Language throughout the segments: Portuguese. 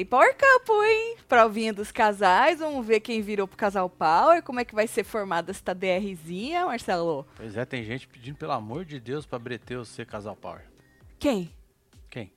Tem Power Couple, hein? Provinha dos casais, vamos ver quem virou pro casal Power, como é que vai ser formada esta DRzinha, Marcelo? Pois é, tem gente pedindo, pelo amor de Deus, pra Breteu ser casal power. Quem? Quem?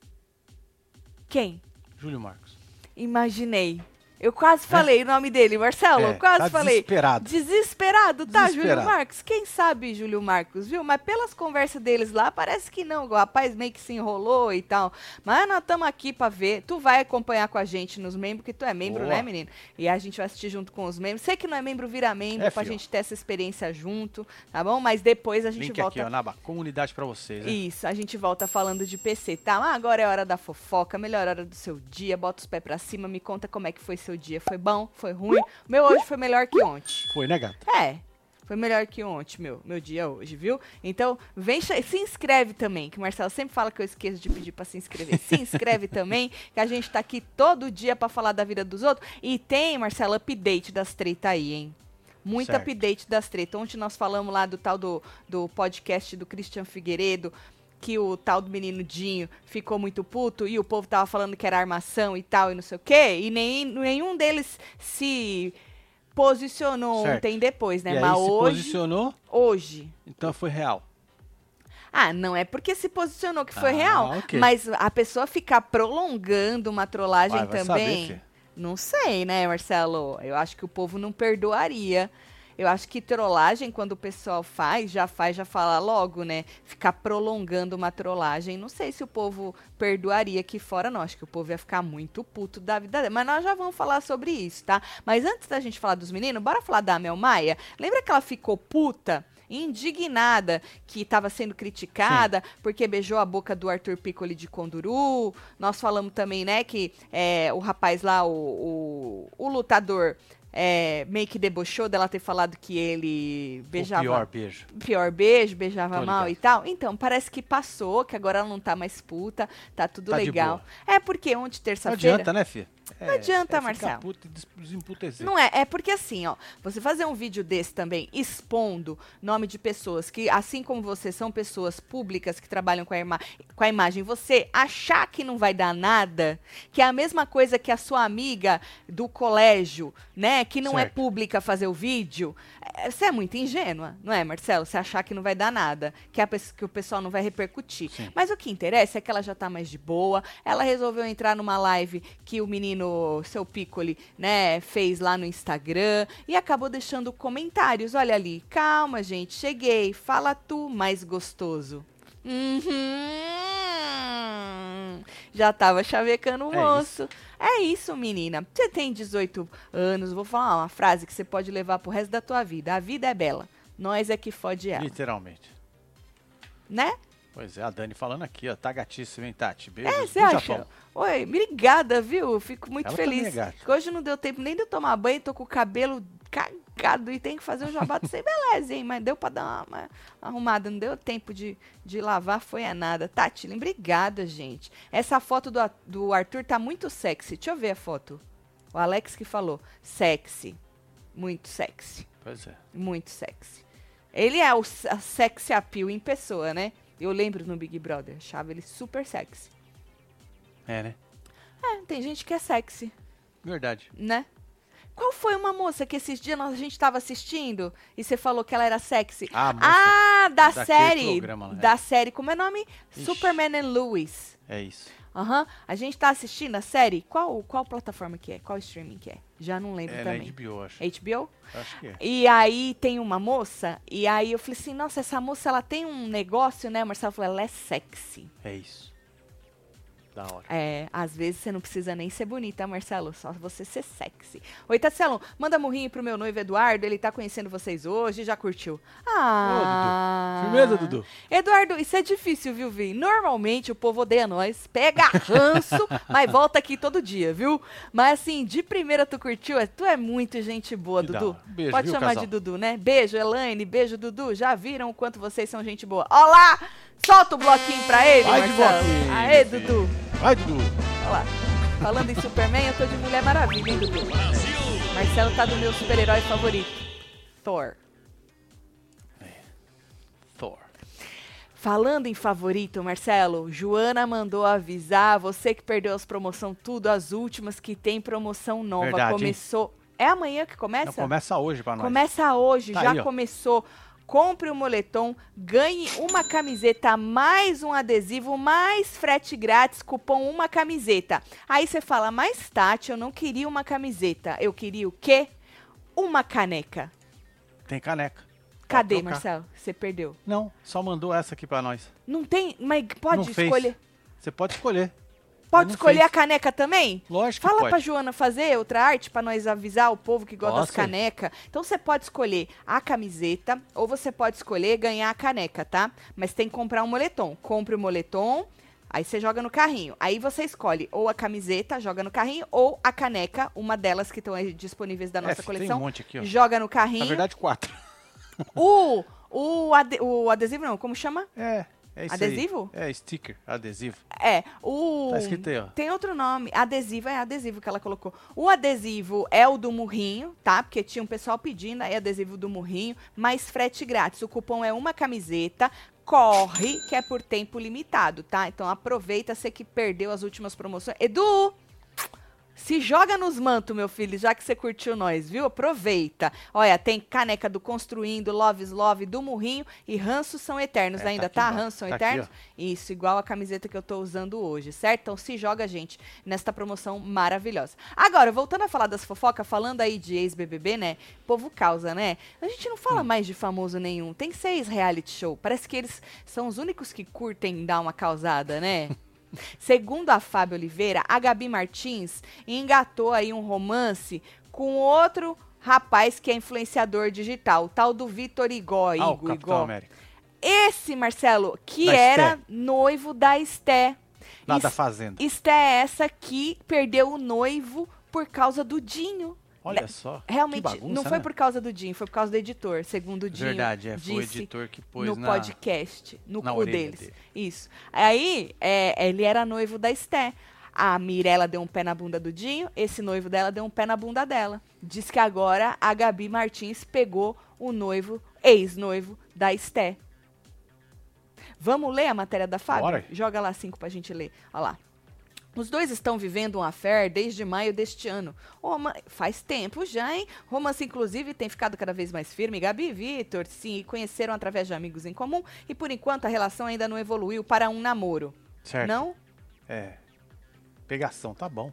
Quem? Júlio Marcos. Imaginei. Eu quase falei o nome dele, Marcelo. É, quase tá falei. desesperado. Desesperado, tá, Júlio Desesperado. Marcos? Quem sabe, Júlio Marcos, viu? Mas pelas conversas deles lá, parece que não. O rapaz meio que se enrolou e tal. Mas nós estamos aqui pra ver. Tu vai acompanhar com a gente nos membros, que tu é membro, Boa. né, menino? E a gente vai assistir junto com os membros. Sei que não é membro, vira membro, É, pra fio. gente ter essa experiência junto, tá bom? Mas depois a gente Link volta aqui, ó, na aba. Comunidade pra vocês, né? isso, a gente volta falando de PC, tá? Ah, agora é hora da fofoca, melhor hora do seu dia. Bota os pés pra cima, me conta como é que foi seu dia. Foi bom? Foi ruim? O meu hoje foi melhor que ontem. Foi, né, gata? É, foi melhor que ontem, meu, meu dia hoje, viu? Então, vem, se inscreve também, que o Marcelo sempre fala que eu esqueço de pedir pra se inscrever. Se inscreve também, que a gente tá aqui todo dia pra falar da vida dos outros. E tem, Marcelo, update das treta aí, hein? Muito Certo. update das tretas. Ontem nós falamos lá do tal do, do podcast do Christian Figueiredo, que o tal do menino Dinho ficou muito puto e o povo tava falando que era armação e tal e não sei o quê. E nem, nenhum deles se posicionou Certo. ontem depois, né? e Mas hoje, posicionou, hoje. então foi real. Ah, não é porque se posicionou que foi Ah, real. ok. Mas a pessoa ficar prolongando uma trollagem também. saber, não sei, né, Marcelo? Eu acho que o povo não perdoaria. Eu acho que trollagem, quando o pessoal faz, já faz, já fala logo, né? Ficar prolongando uma trollagem. Não sei se o povo perdoaria aqui fora, não. Acho que o povo ia ficar muito puto da vida dele. Mas nós já vamos falar sobre isso, tá? Mas antes da gente falar dos meninos, bora falar da Mel Maia? Lembra que ela ficou puta? Indignada que estava sendo criticada porque beijou a boca do Arthur Piccoli de Conduru. Nós falamos também, né, que é, o rapaz lá, o, o, o lutador, é, meio que debochou dela ter falado que ele beijava O pior beijo. pior beijo, beijava Tô mal ligado. e tal. Então, parece que passou, que agora ela não tá mais puta, tá tudo Tá legal. É porque ontem, Não terça-feira. adianta, né, filha? Não adianta, é Marcelo. Puto. Não é, é porque assim, ó, você fazer um vídeo desse também expondo nome de pessoas que, assim como você, são pessoas públicas que trabalham com a, ima- com a imagem, você achar que não vai dar nada, que é a mesma coisa que a sua amiga do colégio, né, que não é Certo. pública fazer o vídeo, é, você é muito ingênua, não é, Marcelo? Você achar que não vai dar nada, que, a, que o pessoal não vai repercutir. Sim. Mas o que interessa é que ela já tá mais de boa. Ela resolveu entrar numa live que o menino, seu Piccoli, né, fez lá no Instagram e acabou deixando comentários. Olha ali, calma, gente, cheguei. Fala tu, mais gostoso. Uhum. Já tava chavecando o É moço. É isso, menina. Você tem 18 anos, vou falar uma frase que você pode levar pro resto da tua vida. A vida é bela. Nós é que fode ela, Literalmente. né? Pois é, a Dani falando aqui, ó. Tá gatíssimo, hein, Tati? Beijo. É, você acha? Japão. Oi, obrigada, viu? Fico muito Ela feliz. é gata. que hoje não deu tempo nem de eu tomar banho, tô com o cabelo cagado e tenho que fazer um jabá sem beleza, hein? Mas deu pra dar uma, uma arrumada, não deu tempo de, de lavar, foi a nada. Tati, obrigada, gente. Essa foto do, do Arthur tá muito sexy. Deixa eu ver a foto. O Alex que falou. Sexy. Muito sexy. Pois é. Muito sexy. Ele é o sexy appeal em pessoa, né? Eu lembro no Big Brother, achava ele super sexy. É, né? É, tem gente que é sexy, Verdade. né? Qual foi uma moça que esses dias nós- a gente tava assistindo e você falou que ela era sexy? Ah, moça. Ah, da série. programa é. Da série, como é o nome? Ixi. Superman and Lewis. É isso. Aham. A gente tá assistindo a série. Qual, qual plataforma que é? Qual streaming que é? Já não lembro É na também. HBO, acho. HBO? Acho que é. E aí tem uma moça, e aí eu falei assim, nossa, essa moça ela tem um negócio, né? O Marcelo falou, ela é sexy. É isso. Da hora. É, às vezes você não precisa nem ser bonita, Marcelo, só você ser sexy. Oi, Tatselo, manda murrinho pro meu noivo Eduardo, ele tá conhecendo vocês hoje, já curtiu. Ah. Dudu. Firmeza, Dudu? Eduardo, isso é difícil, viu, Vi? Normalmente o povo odeia nós, pega ranço, mas volta aqui todo dia, viu? Mas assim, de primeira tu curtiu, é, tu é muito gente boa, Que Dudu. Beijo, Pode viu, chamar casal? de Dudu, né? Beijo, Elaine, beijo, Dudu. Já viram o quanto vocês são gente boa? Olá! Solta o bloquinho pra ele, Vai de Marcelo. bloquinho, Aê. Dudu. Vai, Dudu. Olha lá. Falando em Superman, eu tô de Mulher Maravilha, hein, Dudu? Marcelo tá do meu super-herói favorito. Thor. Thor. Falando em favorito, Marcelo, Joana mandou avisar você que perdeu as promoção tudo, as últimas que tem promoção nova. Verdade? Começou. É amanhã que começa? Não, começa hoje pra nós. Começa hoje, Tá já aí, começou. Compre o moletom, ganhe uma camiseta, mais um adesivo, mais frete grátis, cupom uma camiseta. Aí você fala, mas Tati, eu não queria uma camiseta, eu queria o quê? Uma caneca. Tem caneca. Cadê. Marcelo? Você perdeu. Não, só mandou essa aqui pra nós. Não tem, mas pode Não fez. escolher. Você pode escolher. Pode escolher fez. a caneca também? Lógico Fala que pra pode. Joana fazer outra arte pra nós avisar o povo que gosta das Posso. canecas. Então você pode escolher a camiseta ou você pode escolher ganhar a caneca, tá? Mas tem que comprar um moletom. Compre o moletom, aí você joga no carrinho. Aí você escolhe ou a camiseta, joga no carrinho, ou a caneca, uma delas que estão aí disponíveis da nossa É, coleção. Tem um monte aqui, ó. Joga no carrinho. Na verdade, quatro. O, o, ade- o adesivo não, como chama? É, é isso Adesivo? aí. É, sticker, adesivo. É, o. Tá escrito aí, ó. Tem outro nome. Adesivo é adesivo que ela colocou. O adesivo é o do Murrinho, tá? Porque tinha um pessoal pedindo aí adesivo do Murrinho, mais frete grátis. O cupom é uma camiseta. Corre, que é por tempo limitado, tá? Então aproveita, você que perdeu as últimas promoções. Edu! Se joga nos mantos, meu filho, já que você curtiu nós, viu? Aproveita. Olha, tem caneca do Construindo, Loves Love, do Murrinho e Ranços são eternos É, tá ainda, aqui tá? embaixo. Ranços são Tá aqui, eternos? Isso, igual a camiseta que eu tô usando hoje, certo? Então se joga, gente, nesta promoção maravilhosa. Agora, voltando a falar das fofocas, falando aí de ex-BBB, né? Povo causa, né? A gente não Hum. fala mais de famoso nenhum. Tem seis reality show. Parece que eles são os únicos que curtem dar uma causada, né? Segundo a Fábio Oliveira, a Gabi Martins engatou aí um romance com outro rapaz que é influenciador digital, o tal do Vitor Igó, Ah, o Igo, Capitão Igó. América. Esse, Marcelo, que Da era Esté. noivo da Esté. Lá da Es- Fazenda. Esté é essa que perdeu o noivo por causa do Dinho. Olha só. Realmente, bagunça, não foi né? por causa do Dinho, foi por causa do editor, segundo o Dinho Verdade, é. Foi o editor que pôs no na... podcast, no na cu deles. dele. Isso. Aí, é, ele era noivo da Esté. A Mirella deu um pé na bunda do Dinho, esse noivo dela deu um pé na bunda dela. Diz que agora a Gabi Martins pegou o noivo, ex-noivo da Esté. Vamos ler a matéria da Fábio? Bora. Joga lá cinco pra gente ler. Olha lá. Os dois estão vivendo um affair desde maio deste ano. Roma- Faz tempo já, hein? Romance, inclusive, tem ficado cada vez mais firme. Gabi e Vitor se conheceram através de amigos em comum e, por enquanto, a relação ainda não evoluiu para um namoro. Certo. Não? É. Pegação, tá bom.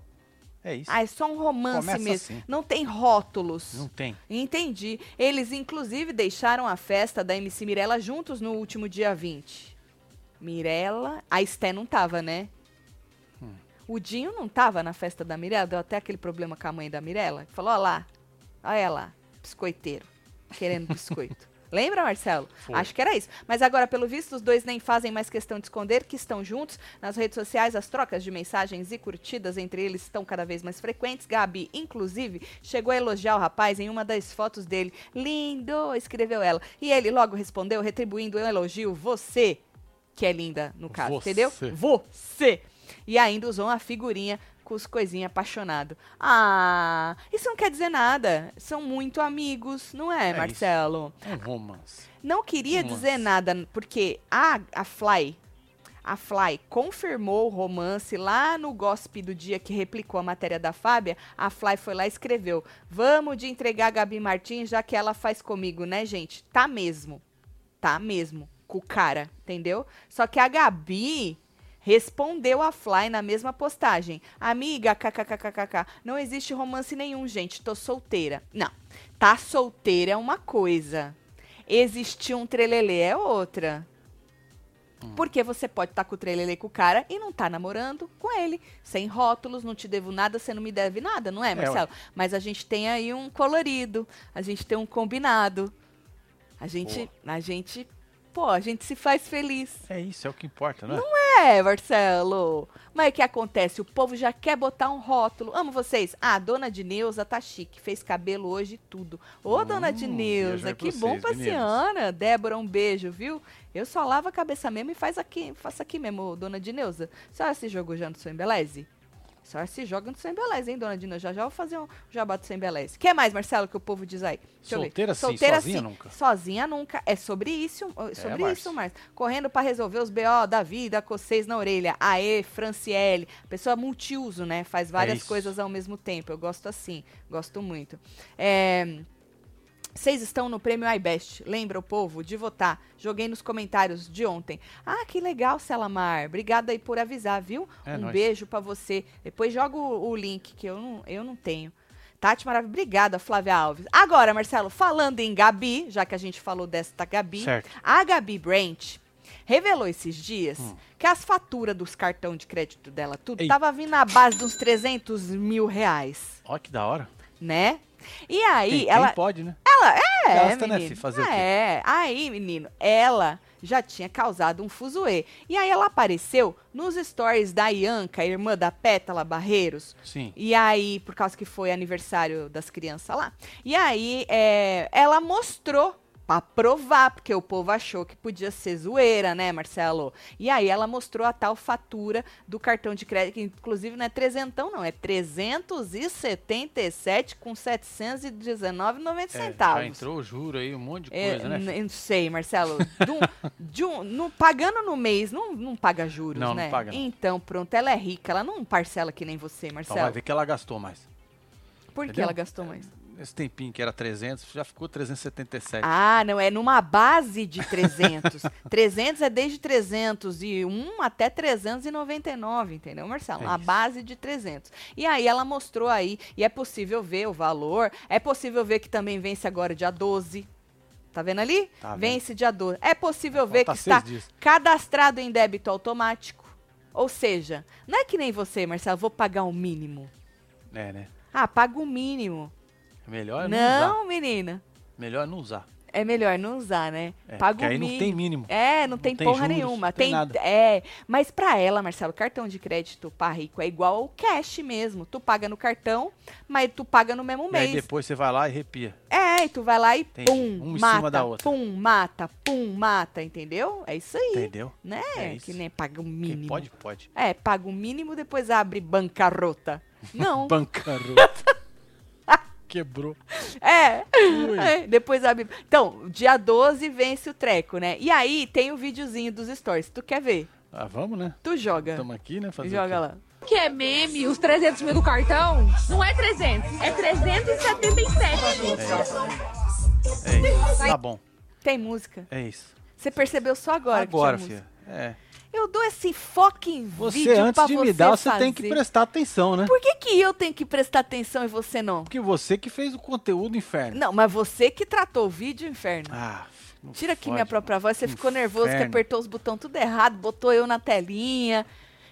É isso. Ah, é só um romance Começa mesmo. assim. Não tem rótulos. Não tem. Entendi. Eles, inclusive, deixaram a festa da MC Mirella juntos no último dia 20. Mirella. A Esté não tava, né? O Dinho não tava na festa da Mirella, deu até aquele problema com a mãe da Mirella. Falou, ó lá, olha lá, biscoiteiro, querendo biscoito. Lembra, Marcelo? Foi. Acho que era isso. Mas agora, pelo visto, os dois nem fazem mais questão de esconder que estão juntos. Nas redes sociais, as trocas de mensagens e curtidas entre eles estão cada vez mais frequentes. Gabi, inclusive, chegou a elogiar o rapaz em uma das fotos dele. Lindo, escreveu ela. E ele logo respondeu, retribuindo o elogio. Você, que é linda, no caso, Você. entendeu? Você. E ainda usou uma figurinha com os coisinhos apaixonado. Ah, isso não quer dizer nada. São muito amigos, não é, É isso. Marcelo? Um romance. Não queria Romance. dizer nada, porque a, a Fly, a Fly confirmou o romance lá no Gossip do dia que replicou a matéria da Fábia. A Fly foi lá e escreveu: Vamos de entregar a Gabi Martins, já que ela faz comigo, né, gente? Tá mesmo. Tá mesmo. Com o cara, entendeu? Só que a Gabi respondeu a Fly na mesma postagem. Amiga, kkkkkk, não existe romance nenhum, gente. Tô solteira. Não. Tá solteira é uma coisa. Existir um trelelê é outra. Porque você pode estar com o trelelê com o cara e não tá namorando com ele. Sem rótulos, não te devo nada, você não me deve nada, não é, Marcelo? Mas a gente tem aí um colorido, a gente tem um combinado. A gente, a gente, pô, a gente se faz feliz. É isso, é o que importa, né? É, Marcelo. Mas o que acontece? O povo já quer botar um rótulo. Amo vocês. Ah, dona Dineuza tá chique. Fez cabelo hoje e tudo. Ô, Hum, dona Dineuza, aí que pra bom vocês, pra senhora. Débora, um beijo, viu? Eu só lavo a cabeça mesmo e faz aqui, faço aqui mesmo, dona Dineuza. A senhora se jogou já no seu embeleze? A Só se joga no Sem Beleza, hein, dona Dina? Já já vou fazer um jabá do Sem Beleza. O que mais, Marcelo, que o povo diz aí? Deixa. Solteira sim, sozinha nunca. Sozinha nunca. É sobre isso, é sobre Márcio. isso, Márcio. Correndo pra resolver os BO da vida, cocês na orelha. Aê, Franciele. Pessoa multiuso, né? Faz várias isso. coisas ao mesmo tempo. Eu gosto assim. Gosto muito. É... Vocês estão no prêmio iBest. Lembra o povo de votar. Joguei nos comentários de ontem. Ah, que legal, Selamar. Obrigada aí por avisar, viu? É um nóis. beijo pra você. Depois joga o, o link, que eu não, eu não tenho. Tati maravilhosa. Obrigada, Flávia Alves. Agora, Marcelo, falando em Gabi, já que a gente falou desta Gabi, Certo. a Gabi Brent revelou esses dias Hum. que as faturas dos cartão de crédito dela, tudo, Ei. tava vindo na base de uns 300 mil reais, Ó, que da hora. né? E aí, Quem, quem ela, pode, né? ela é, Gasta, né, menino. fi? Fazer o quê? É, aí, menino, ela já tinha causado um fuzuê. E aí ela apareceu nos stories da Ianca, irmã da Pétala Barreiros. Sim. E aí, por causa que foi aniversário das crianças lá. E aí, é, ela mostrou pra provar, porque o povo achou que podia ser zoeira, né, Marcelo? E aí ela mostrou a tal fatura do cartão de crédito, que inclusive não é trezentão, não, é 377 com 719,90 É, centavos. já entrou o juro aí, um monte de É, coisa, né? n- filho? eu não sei, Marcelo. De um- no- pagando no mês, não, não paga juros, Não, não né? paga, não. Então, pronto, ela é rica, ela não parcela que nem você, Então Marcelo. vai ver que ela gastou mais. Por que entendeu? ela gastou mais? Esse tempinho que era 300, já ficou 377. Ah, não, é numa base de 300. 300 é desde 301 até 399, entendeu, Marcelo? É Uma isso. base de 300. E aí ela mostrou aí, e é possível ver o valor, é possível ver que também vence agora dia 12. Tá vendo ali? Tá vendo. vence dia 12. É possível ver que Falta está dias. cadastrado em débito automático. Ou seja, não é que nem você, Marcelo, vou pagar o mínimo. É, né? Ah, paga o mínimo. Melhor não, usar. não, menina. Melhor não usar. É melhor não usar, né? É, Paga porque o aí não mínimo. tem mínimo. É, não, tem, tem porra juros, nenhuma. não tem Tem, nada. É, mas pra ela, Marcelo, cartão de crédito pra rico é igual ao cash mesmo. Tu paga no cartão, mas tu paga no mesmo E aí mês. depois você vai lá e arrepia. É, e tu vai lá e Entendi. pum, Um em mata, cima da outra. pum, mata, pum, mata, entendeu? É isso aí, Entendeu? né? É isso. que nem paga o Quem mínimo. pode, pode. É, paga o mínimo, depois abre bancarrota. Não, Bancarrota. Quebrou. é. É, depois abre. Então, dia 12 vence o treco, né? E aí tem o videozinho dos stories. Tu quer ver? Ah, vamos, né? Tu joga. Estamos aqui, né? Fazer Joga lá. que é meme, os 300 mil do cartão, não é 300, é 377. É isso. Tá bom. Tem música. É isso. Você percebeu só agora, Agora, que tinha filha. É. Eu dou esse fucking Você, vídeo antes pra de você me dar, você tem que fazer. prestar atenção, né? Por que, que eu tenho que prestar atenção e você não? Porque você que fez o conteúdo inferno. Não, mas você que tratou o vídeo, inferno. Ah, Tira aqui fode, minha própria voz. Você ficou nervoso que apertou os botões tudo errado, botou eu na telinha.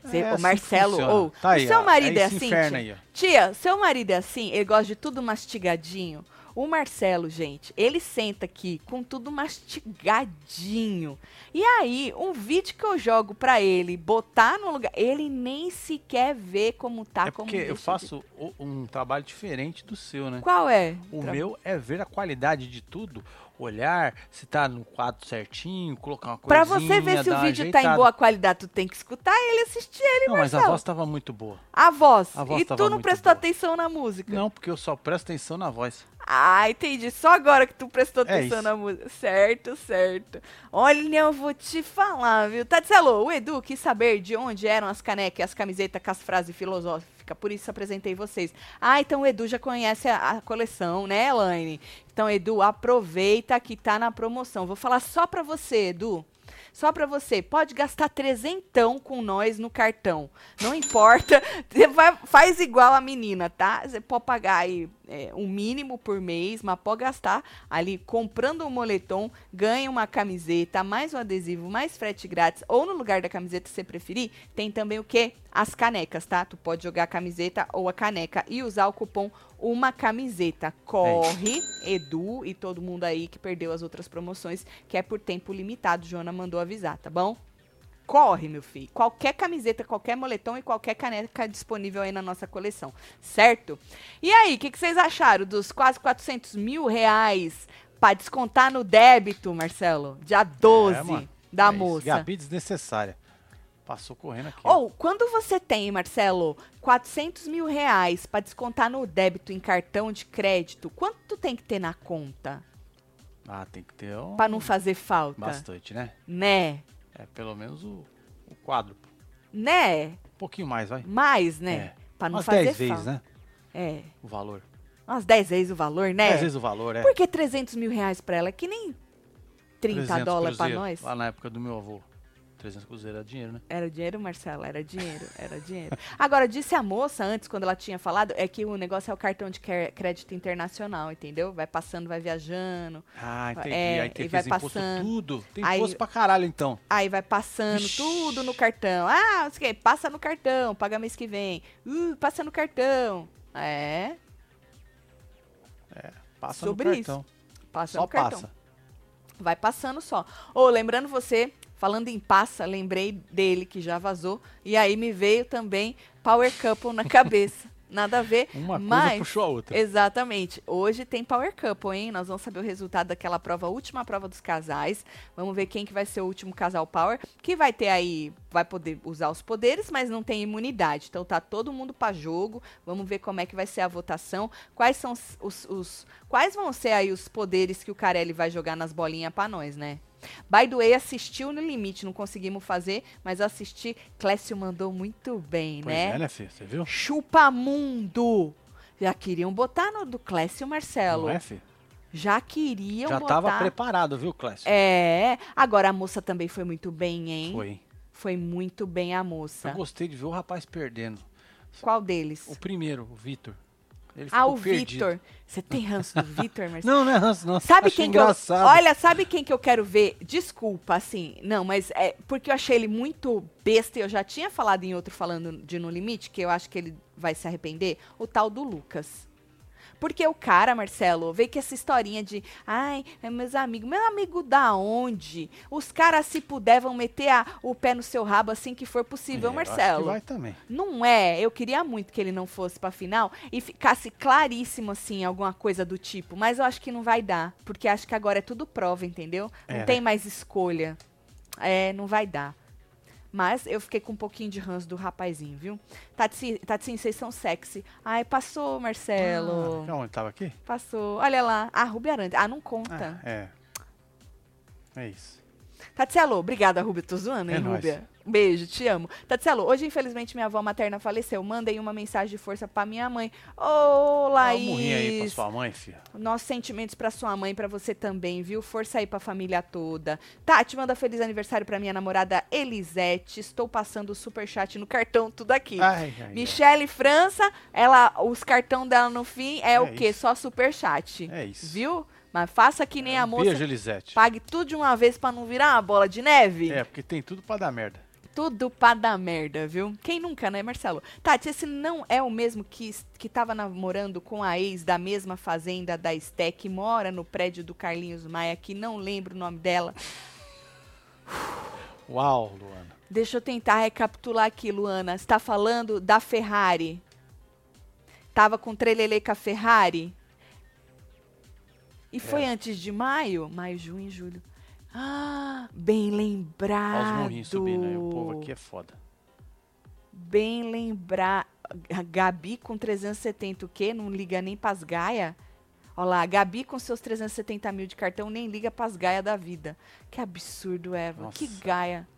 Você, É ô assim Marcelo, funciona. ou Tá aí, o seu marido é é, assim, tia? aí. Tia, seu marido é assim, ele gosta de tudo mastigadinho. O Marcelo, gente, ele senta aqui com tudo mastigadinho. E aí, um vídeo que eu jogo pra ele, botar no lugar, ele nem sequer vê como tá, É como porque eu de- faço um trabalho diferente do seu, né? Qual é? O Tra- meu é ver a qualidade de tudo, olhar se tá no quadro certinho, colocar uma Pra coisinha, você ver se o vídeo tá em boa qualidade, tu tem que escutar ele, assistir ele, Não, mas a Marcelo. voz tava muito boa. A voz. A voz e tu não prestou boa. atenção na música. Não, porque eu só presto atenção na voz. Ah, entendi. Só agora que tu prestou É atenção isso. na música. Certo, certo. Olha, eu vou te falar, viu? Tadzelo, o Edu quis saber de onde eram as canecas e as camisetas com as frases filosóficas. Por isso apresentei vocês. Ah, então o Edu já conhece a, a coleção, né, Elaine? Então, Edu, aproveita que tá na promoção. Vou falar só pra você, Edu. Só pra você, pode gastar trezentão com nós no cartão. Não importa. Vai- faz igual a menina, tá? Você pode pagar aí é, um mínimo por mês, mas pode gastar ali comprando um moletom, ganha uma camiseta, mais um adesivo, mais frete grátis. Ou no lugar da camiseta, se você preferir, tem também o quê? As canecas, tá? Tu pode jogar a camiseta ou a caneca e usar o cupom uma camiseta. Corre, Edu e todo mundo aí que perdeu as outras promoções, que é por tempo limitado. Joana mandou avisar, tá bom? Corre, meu filho. Qualquer camiseta, qualquer moletom e qualquer caneca disponível aí na nossa coleção, certo? E aí, o que, que vocês acharam dos quase 400 mil reais pra descontar no débito, Marcelo? Dia 12 É, da É isso. moça. Gabi desnecessária. Passou correndo aqui. Ou, quando você tem, Marcelo, 400 mil reais pra descontar no débito em cartão de crédito, quanto tem que ter na conta Ah, tem que ter um... pra não fazer falta? bastante, né? Né? É pelo menos o, o quadro. Né? Um pouquinho mais, vai. Mais, né? É. Pra não Umas fazer 10 vezes, né? É. O valor. Umas 10 vezes o valor, né? 10 vezes o valor, é. Por que 300 mil reais pra ela? É que nem 30 300 dólares pra nós. Lá na época do meu avô. 300 cruzeiros era dinheiro, né? Era dinheiro, Marcelo? Era dinheiro, era dinheiro. Agora, disse a moça antes, quando ela tinha falado, é que o negócio é o cartão de crédito internacional, entendeu? Vai passando, vai viajando. Ah, entendi. É, Aí tem e que vai imposto passando. tudo. Tem Aí- imposto pra caralho, então. Aí vai passando Vixe. tudo no cartão. Ah, não sei o quê, passa no cartão, paga mês que vem. Uh, passa no cartão. É, Passa Sobre no isso. cartão. passa Só no cartão. passa. Vai passando só. Ô, lembrando você, falando em passa, lembrei dele que já vazou. E aí me veio também Power Couple na cabeça. Nada a ver. Uma coisa mas, puxou a outra. Exatamente. Hoje tem Power Couple, hein? Nós vamos saber o resultado daquela prova, última prova dos casais. Vamos ver quem que vai ser o último casal Power, que vai ter aí, vai poder usar os poderes, mas não tem imunidade. Então tá todo mundo pra jogo. Vamos ver como é que vai ser a votação. Quais são os, os- os- quais vão ser aí os poderes que o Carelli vai jogar nas bolinhas pra nós, né? By the way, assistiu no limite, não conseguimos fazer, mas assisti. Clécio mandou muito bem, Pois né? é, né, filho? Você viu? Chupa mundo. Já queriam botar no do Clécio Marcelo. Não é, filho? Já queriam Já botar. tava preparado, viu, Clécio? É. Agora a moça também foi muito bem, hein? Foi. Foi muito bem a moça. Eu gostei de ver o rapaz perdendo. Qual deles? O primeiro, o Vitor. Ele Ah, o. Vitor. Você tem ranço do Vitor, Marcelo? Não, não é ranço, não. Sabe quem que eu. engraçado. Olha, sabe quem que eu quero ver? Desculpa, assim. Não, mas é porque eu achei ele muito besta e eu já tinha falado em outro falando de No Limite, que eu acho que ele vai se arrepender. O tal do Lucas. Porque o cara, Marcelo, veio que essa historinha de. Ai, é meus amigos. Meu amigo da onde? Os caras, se puder, vão meter a- o pé no seu rabo assim que for possível, É, Marcelo. vai também. Não é. Eu queria muito que ele não fosse pra final e ficasse claríssimo, assim, alguma coisa do tipo. Mas eu acho que não vai dar. Porque acho que agora é tudo prova, entendeu? Não É, tem mais escolha. É, não vai dar. Mas eu fiquei com um pouquinho de ranço do rapazinho, viu? Tati, vocês são sexy. Ai, passou, Marcelo. Ah, onde tava aqui? Passou. Olha lá. Ah, Ruby Arantes. Ah, não conta. Ah, é. É isso. Tatselo, obrigada, Rúbia. Tô zoando, hein, É. Rúbia? Beijo, te amo. Tatselo, hoje, infelizmente, minha avó materna faleceu. Mandei uma mensagem de força pra minha mãe. Ô, Dá um aí pra Laís. sua mãe, filha. Nossos sentimentos pra sua mãe e pra você também, viu? Força aí pra família toda. Tati, manda feliz aniversário pra minha namorada Elisete. Estou passando o superchat no cartão, tudo aqui. Ai, ai, ai. Michele França, ela, os cartão dela no fim é, É o quê? isso. Só superchat. É isso. Viu? Mas faça que nem a moça. Beijo, Elisete. Pague tudo de uma vez pra não virar uma bola de neve. É, porque tem tudo pra dar merda. Tudo pra dar merda, viu? Quem nunca, né, Marcelo? Tati, esse não é o mesmo que, que tava namorando com a ex da mesma fazenda da que mora no prédio do Carlinhos Maia, que não lembro o nome dela. Uau, Luana. Deixa eu tentar recapitular aqui, Luana. Você tá falando da Ferrari? Tava com trelelê com a Ferrari? E foi É. antes de maio? Maio, junho, julho. Ah, bem Olha lembrado. os morrinhos subindo aí. O povo aqui é foda. Bem lembrar. Gabi com 370 o quê? Não liga nem pras gaia? Olha lá, Gabi com seus 370 mil de cartão nem liga pras gaia da vida. Que absurdo, Eva. Nossa. Que gaia.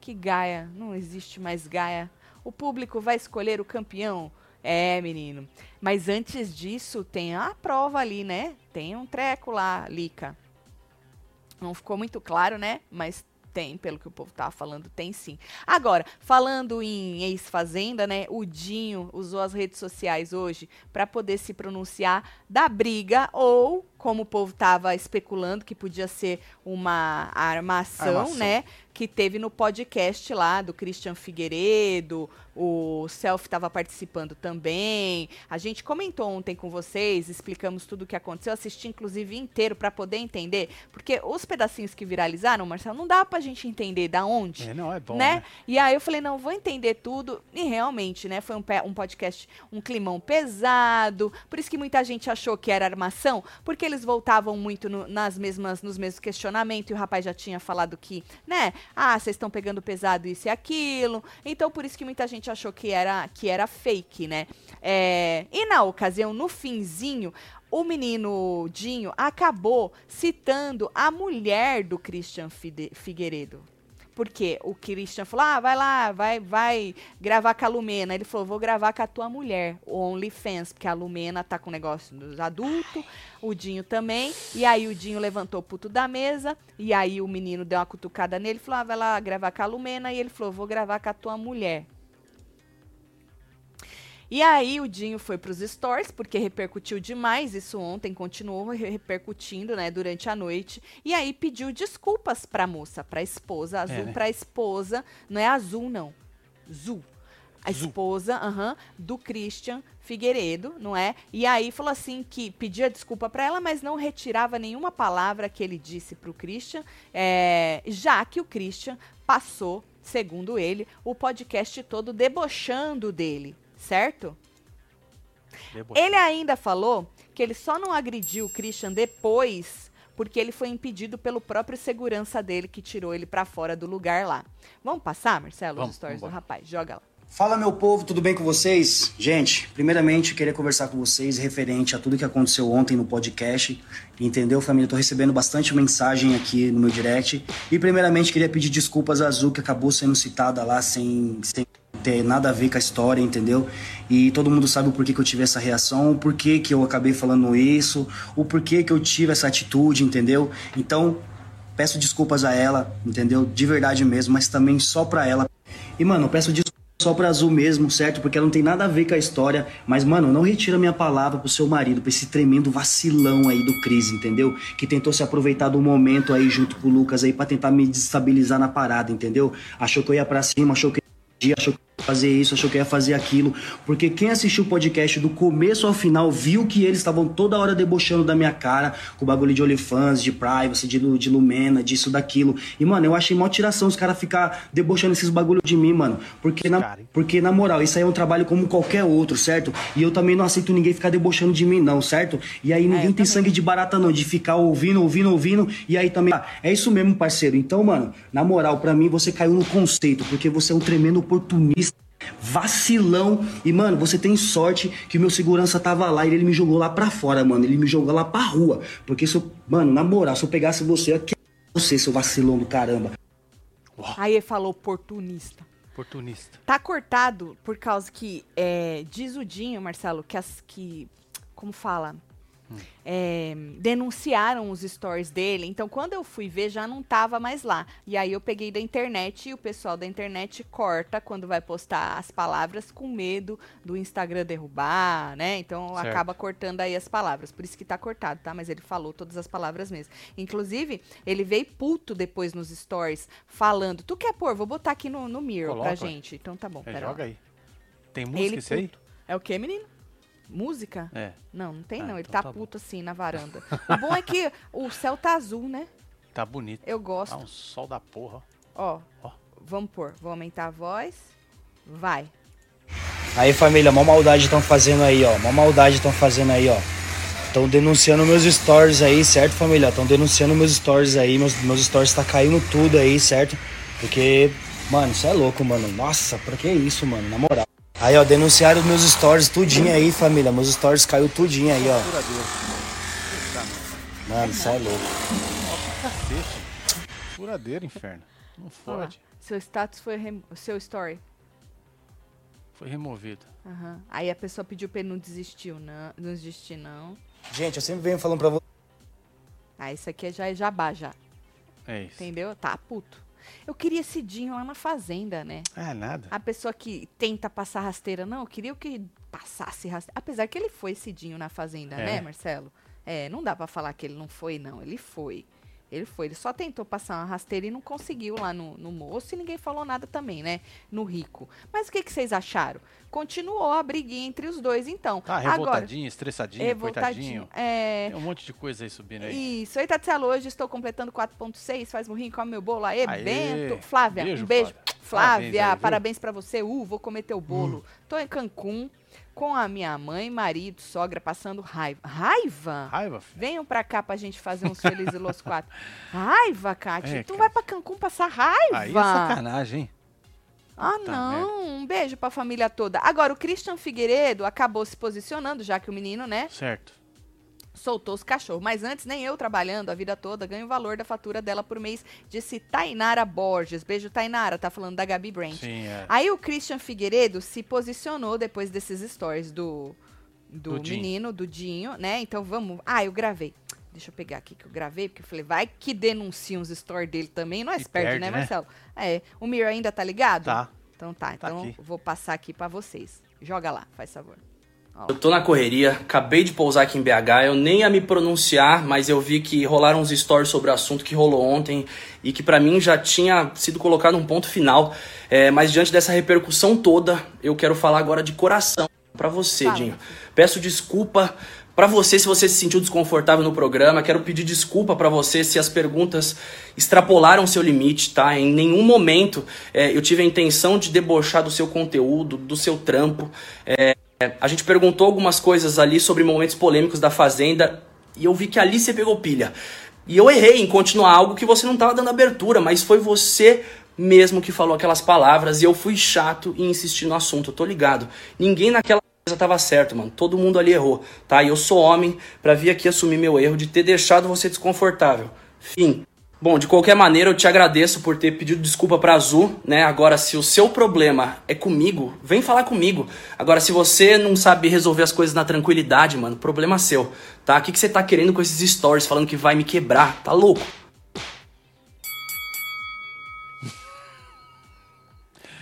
Que gaia. Não existe mais gaia. O público vai escolher o campeão. É, menino. Mas antes disso, tem a prova ali, né? Tem um treco lá, Lica. Não ficou muito claro, né? Mas tem, pelo que o povo tava falando, tem sim. Agora, falando em ex-fazenda, né? O Dinho usou as redes sociais hoje para poder se pronunciar da briga ou, como o povo tava especulando, que podia ser uma armação, Armação. né? Que teve no podcast lá do Christian Figueiredo, o Self estava participando também. A gente comentou ontem com vocês, explicamos tudo o que aconteceu, assisti inclusive inteiro para poder entender, porque os pedacinhos que viralizaram, Marcelo, não dá pra gente entender da onde É, não, é bom, né? né? E aí eu falei, não, vou entender tudo. E realmente, né? Foi um, um podcast, um climão pesado. Por isso que muita gente achou que era armação, porque eles eles voltavam muito no- nas mesmas, nos mesmos questionamentos, e o rapaz já tinha falado que, né, ah, vocês estão pegando pesado isso e aquilo. Então, por isso que muita gente achou que era, que era fake, né? É, e na ocasião, no finzinho, o menino Dinho acabou citando a mulher do Christian Figueiredo. Porque o Christian falou: ah, vai lá, vai, vai gravar com a Lumena. Ele falou: vou gravar com a tua mulher, o OnlyFans, porque a Lumena tá com o negócio dos adultos, o Dinho também. E aí o Dinho levantou o puto da mesa, e aí o menino deu uma cutucada nele, falou: ah, vai lá gravar com a Lumena. E ele falou: vou gravar com a tua mulher. E aí o Dinho foi pros stories, porque repercutiu demais isso ontem, continuou re- repercutindo, né, durante a noite. E aí pediu desculpas pra moça, pra esposa, azul né? pra esposa, não é azul não, Zul. A esposa, aham, do Christian Figueiredo, não é? E aí falou assim que pedia desculpa pra ela, mas não retirava nenhuma palavra que ele disse pro Christian, é, já que o Christian passou, segundo ele, o podcast todo debochando dele, certo? Debochado. Ele ainda falou que ele só não agrediu o Christian depois porque ele foi impedido pelo próprio segurança dele que tirou ele pra fora do lugar lá. Vamos passar, Marcelo, Vamos, os stories vambora. do rapaz? Joga lá. Fala meu povo, tudo bem com vocês? Gente, primeiramente queria conversar com vocês referente a tudo que aconteceu ontem no podcast. Entendeu, família? Tô recebendo bastante mensagem aqui no meu direct. E primeiramente queria pedir desculpas a Azul, que acabou sendo citada lá sem, sem ter nada a ver com a história, entendeu? E todo mundo sabe o porquê que eu tive essa reação, o porquê que eu acabei falando isso, o porquê que eu tive essa atitude, entendeu? Então, peço desculpas a ela, entendeu? De verdade mesmo, mas também só pra ela. E, mano, peço desculpas só pra Azul mesmo, certo? Porque ela não tem nada a ver com a história. Mas, mano, não retira minha palavra pro seu marido, pra esse tremendo vacilão aí do Cris, entendeu? Que tentou se aproveitar do momento aí junto com o Lucas aí pra tentar me desestabilizar na parada, entendeu? Achou que eu ia pra cima, achou que eu ia, achou que fazer isso, achou que ia fazer aquilo. Porque quem assistiu o podcast do começo ao final viu que eles estavam toda hora debochando da minha cara, com o bagulho de OnlyFans, de privacy, de, de Lumena, disso, daquilo. E, mano, eu achei mó tiração os caras ficar debochando esses bagulho de mim, mano. Porque na, porque, na moral, isso aí é um trabalho como qualquer outro, certo? E eu também não aceito ninguém ficar debochando de mim, não, certo? E aí ninguém eu tem também. sangue de barata, não, de ficar ouvindo, ouvindo, ouvindo, e aí também. Ah, É isso mesmo, parceiro. Então, mano, na moral, pra mim você caiu no conceito, porque você é um tremendo oportunista. Vacilão. E, mano, você tem sorte que o meu segurança tava lá e ele me jogou lá pra fora, mano. Ele me jogou lá pra rua. Porque se eu. Mano, na moral, se eu pegasse você, eu você, seu vacilão do caramba. Aí ele falou oportunista. Oportunista. Tá cortado por causa que é, diz o Dinho, Marcelo, que as que. Como fala? É, denunciaram os stories dele. Então, quando eu fui ver, já não tava mais lá. E aí eu peguei da internet e o pessoal da internet corta quando vai postar as palavras com medo do Instagram derrubar, né? Então Certo. acaba cortando aí as palavras. Por isso que tá cortado, tá? Mas ele falou todas as palavras mesmo. Inclusive, ele veio puto depois nos stories falando: Tu quer pôr? Vou botar aqui no, no Mirror Coloca, pra gente. Então tá bom, É, pera joga lá. aí. Tem música Ele isso aí? É o que, menino? Música? É. Não, não tem Ah, não. Ele então tá, tá bom. puto assim na varanda. o bom é que o céu tá azul, né? Tá bonito. Eu gosto. Tá um sol da porra. Ó, Ó. vamos pôr. Vou aumentar a voz. Vai. Aí família, mó maldade estão fazendo aí, ó. Mó maldade estão fazendo aí, ó. Estão denunciando meus stories aí, certo, família? Estão denunciando meus stories aí. Meus, meus stories tá caindo tudo aí, certo? Porque, mano, isso é louco, mano. Nossa, pra que isso, mano? Na moral. Aí, ó, denunciaram meus stories tudinho aí, família. Meus stories caiu tudinho aí, ó. Mano, isso é louco. Cacete. Furadeiro, inferno. Não fode. Seu status foi rem... seu story. Foi removido. Aham. Aí a pessoa pediu pra ele não desistir, não. Não desistir, não. Gente, eu sempre venho falando pra vocês. Ah, isso aqui já é jabá já. É isso. Entendeu? Tá puto. Eu queria esse Dinho lá na fazenda, né? Ah, nada. A pessoa que tenta passar rasteira, não, eu queria que passasse rasteira. Apesar que ele foi cedinho na fazenda, É. né, Marcelo? É, não dá pra falar que ele não foi, não. Ele foi. Ele foi. Ele só tentou passar uma rasteira e não conseguiu lá no, no moço e ninguém falou nada também, né? No rico. Mas o que, que vocês acharam? Continuou a briguinha entre os dois, então. Tá Agora, revoltadinho, estressadinho, revoltadinho. coitadinho. É. Tem um monte de coisa aí subindo aí. Isso. Oi, Tatielo, hoje estou completando 4.6. Faz burrinho, come meu bolo. Aê, Aê, Bento. Flávia, beijo, um beijo. Flávia. Parabéns, pra você. Uh, vou comer teu bolo. Tô em Cancún com a minha mãe, marido, sogra, passando raiva. Raiva? Raiva, filho. Venham pra cá pra gente fazer uns felizes los quatro. Raiva, Kátia. É, tu cara. vai pra Cancún passar raiva? Aí é sacanagem, hein? Ah, Puta não. Um beijo pra família toda. Agora, o Christian Figueiredo acabou se posicionando, já que o menino, né, Certo. Soltou os cachorros. Mas antes, nem eu trabalhando a vida toda ganho o valor da fatura dela por mês, disse Tainara Borges. Beijo, Tainara. Tá falando da Gabi Brand. Sim, é. Aí o Christian Figueiredo se posicionou depois desses stories do, do, Do menino, do Dinho, né? Então vamos. Ah, eu gravei. Deixa eu pegar aqui que eu gravei, porque eu falei, vai que denuncia uns stories dele também. Nós E perde, perde, né, né? Marcelo? É. O Mir ainda tá ligado? Tá. Então tá, Tá então aqui. vou passar aqui pra vocês. Joga lá, faz favor. Eu tô na correria, acabei de pousar aqui em BH, eu nem ia me pronunciar, mas eu vi que rolaram uns stories sobre o assunto que rolou ontem e que pra mim já tinha sido colocado um ponto final. É, mas diante dessa repercussão toda, eu quero falar agora de coração pra você, Fala. Dinho. Peço desculpa pra você se você se sentiu desconfortável no programa. Quero pedir desculpa pra você se as perguntas extrapolaram seu limite, tá? Em nenhum momento é, eu tive a intenção de debochar do seu conteúdo, do seu trampo. É, a gente perguntou algumas coisas ali sobre momentos polêmicos da Fazenda e eu vi que ali você pegou pilha. E eu errei em continuar algo que você não estava dando abertura, mas foi você mesmo que falou aquelas palavras e eu fui chato e insisti no assunto, eu tô ligado. Ninguém naquela coisa tava certo, mano. Todo mundo ali errou, tá? E eu sou homem pra vir aqui assumir meu erro de ter deixado você desconfortável. Fim. Bom, de qualquer maneira, eu te agradeço por ter pedido desculpa pra Azul, né? Agora, se o seu problema é comigo, vem falar comigo. Agora, se você não sabe resolver as coisas na tranquilidade, mano, problema seu, tá? O que, que você tá querendo com esses stories falando que vai me quebrar? Tá louco?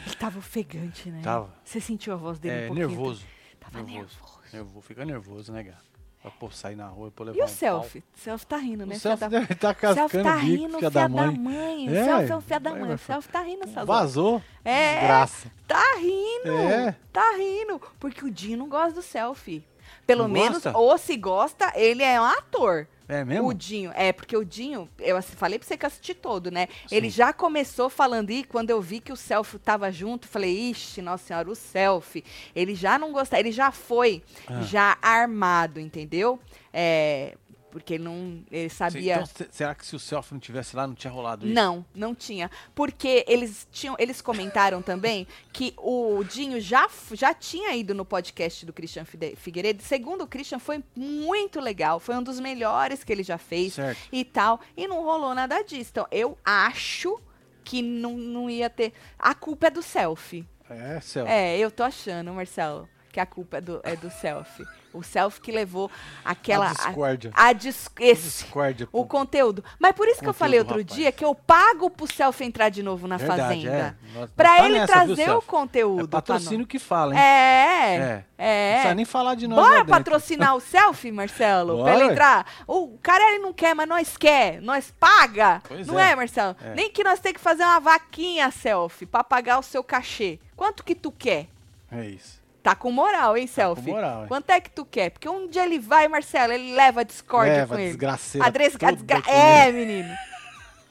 Ele tava ofegante, né? Tava. Você sentiu a voz dele um É, pouquinho? nervoso. Tava nervoso. nervoso. Nervoso. Fica nervoso, né, cara? Pra pô, sair na rua e pô levar E o um pau. selfie? Selfie tá rindo, né? O selfie da- deve estar O selfie cascando tá o bico, rindo, filha filha da mãe. O É, selfie é um filho da mãe. selfie tá rindo, Sazão. Vazou. É. Graça. Tá rindo. É. Tá rindo. Porque o Dinho não gosta do selfie. Pelo Não menos, gosta? ou se gosta, ele é um ator. É mesmo? O Dinho, é, porque o Dinho, eu falei pra você que eu assisti todo, né? Ele já começou falando, e quando eu vi que o selfie tava junto, falei, ixi, nossa senhora, o selfie. Ele já não gostava, ele já foi Ah. já armado, entendeu? É, porque ele não, ele sabia... Então, se- será que se o selfie não tivesse lá, não tinha rolado isso? Não, não tinha. Porque eles tinham, eles comentaram também que o Dinho já, já tinha ido no podcast do Christian Figueiredo. Segundo o Christian, foi muito legal. Foi um dos melhores que ele já fez Certo. e tal. E não rolou nada disso. Então, eu acho que não, não ia ter. A culpa é do selfie. É, selfie. É, eu tô achando, Marcelo, que a culpa é do, é do selfie. O selfie que levou aquela. A discórdia. A, a dis- esse, Discórdia. o conteúdo. Mas por isso que eu falei outro rapaz. dia que eu pago pro Selfie entrar de novo na Verdade, Fazenda. é. Nós- Pra nós tá ele nessa, trazer viu, o conteúdo. É pra patrocínio que fala, hein? É. É. É. Não precisa nem falar de nós lá Bora patrocinar o selfie, Marcelo? pra Bora, ele ué. entrar? O cara ele não quer, mas nós quer. Nós paga. Pois não é. é, Marcelo? É. Nem que nós temos que fazer uma vaquinha selfie pra pagar o seu cachê. Quanto que tu quer? É isso. Tá com moral, hein, com selfie? moral, hein? Quanto é que tu quer? Porque dia ele vai, Marcelo, ele leva a discórdia Leva com ele. desgraceira A desgra- com É, menino.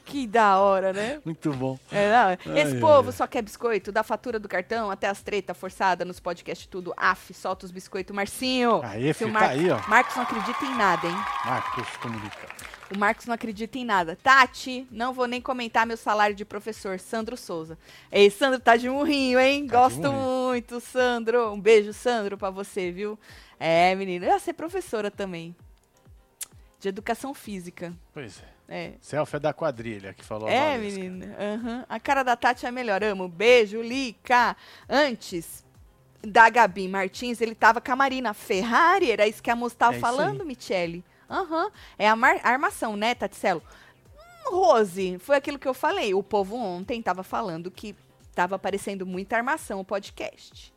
Que da hora, né? Muito bom. É, não, Esse Ai, povo ai. só quer biscoito, da fatura do cartão até as treta forçada nos podcasts tudo. Af, solta os biscoitos, Marcinho. Aí, filho, tá aí, ó. Marcos não acredita em nada, hein? Marcos Comunica. O Marcos não acredita em nada. Tati, não vou nem comentar meu salário de professor. Sandro Souza. Ei, Sandro tá de murrinho, hein? Tá Gosto murrinho. muito, Sandro. Um beijo, Sandro, pra você, viu? É, menino. Eu ia ser professora também. De educação física. Pois é. É. Selfie é da quadrilha que falou a É, menina. aham. A cara da Tati é melhor. Amo. Beijo, Lica. Antes da Gabi Martins, ele tava com a Marina Ferrari. Era isso que a moça tava É falando, Michele. Aham. É a, armação, né, Taticelo? Hum, Rose, foi aquilo que eu falei. O povo ontem tava falando que tava aparecendo muita armação o podcast.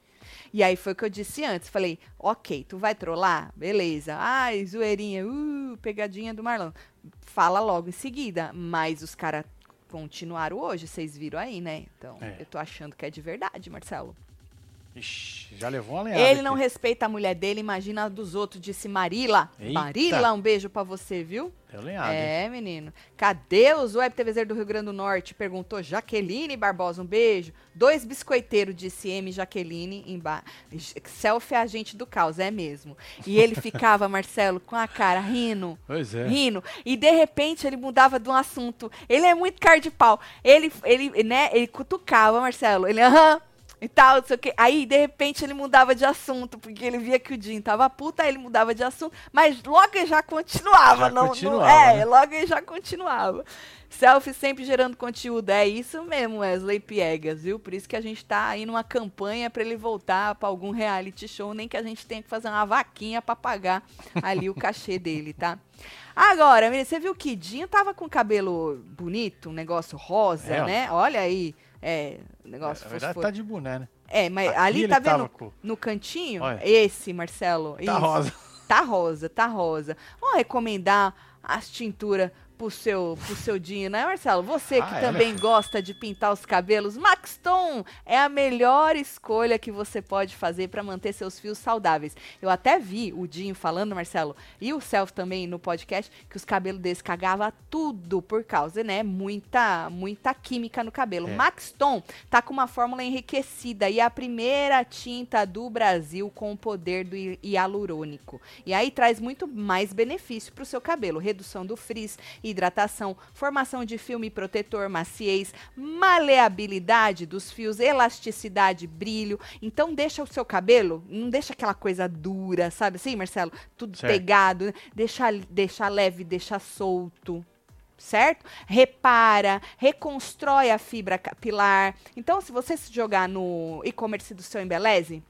E aí foi o que eu disse antes. Falei, ok, tu vai trollar? Beleza. Ai, zoeirinha, uh, pegadinha do Marlon. Fala logo em seguida. Mas os caras continuaram hoje, vocês viram aí, né? Então, É. eu tô achando que é de verdade, Marcelo. Ixi, já levou uma lenhada Ele não aqui. respeita a mulher dele, imagina a dos outros, disse Marila. Eita. Marila, um beijo pra você, viu? Deu lenhada, hein? É, menino. Cadê os web TVZ do Rio Grande do Norte? Perguntou Jaqueline Barbosa, um beijo. Dois biscoiteiros, disse M. Jaqueline. Emba... Selfie é agente do caos, é mesmo. E ele ficava, Marcelo, com a cara rindo. Pois é. Rindo. E de repente ele mudava de um assunto. Ele é muito cara de pau. Ele, ele, né, ele cutucava, Marcelo. Ele, aham. E tal, não sei o quê. Aí, de repente, ele mudava de assunto, porque ele via que o Jim tava puta, aí ele mudava de assunto, mas logo ele já continuava. Já não, não- continuava, é, né? logo ele já continuava. Selfie sempre gerando conteúdo. É isso mesmo, Wesley Piegas, viu? Por isso que a gente tá aí numa campanha pra ele voltar pra algum reality show, nem que a gente tenha que fazer uma vaquinha pra pagar ali o cachê dele, tá? Agora, menina, você viu que Dinho tava com cabelo bonito, um negócio rosa, É, né? Olha aí. É, negócio Na verdade, tá de boné, né? É, mas Aqui ali tá vendo com- no cantinho? Olha. Esse, Marcelo. Tá isso. rosa. Tá rosa, tá rosa. Vamos recomendar as tinturas pro seu, pro seu Dinho, né, Marcelo? Você que Ah, é, também gosta de pintar os cabelos, Maxton é a melhor escolha que você pode fazer para manter seus fios saudáveis. Eu até vi o Dinho falando, Marcelo, e o Self também no podcast, que os cabelos deles cagava tudo por causa, né? Muita, muita química no cabelo. É. Maxton tá com uma fórmula enriquecida e é a primeira tinta do Brasil com o poder do hi- hialurônico. E aí traz muito mais benefício para o seu cabelo: redução do frizz, hidratação, formação de filme protetor, maciez, maleabilidade dos fios, elasticidade, brilho. Então deixa o seu cabelo, não deixa aquela coisa dura, sabe assim, Marcelo? Tudo Certo. pegado, deixa, deixa leve, deixa solto certo? Repara, reconstrói a fibra capilar. Então, se você se jogar no e-commerce do seu Embeleze,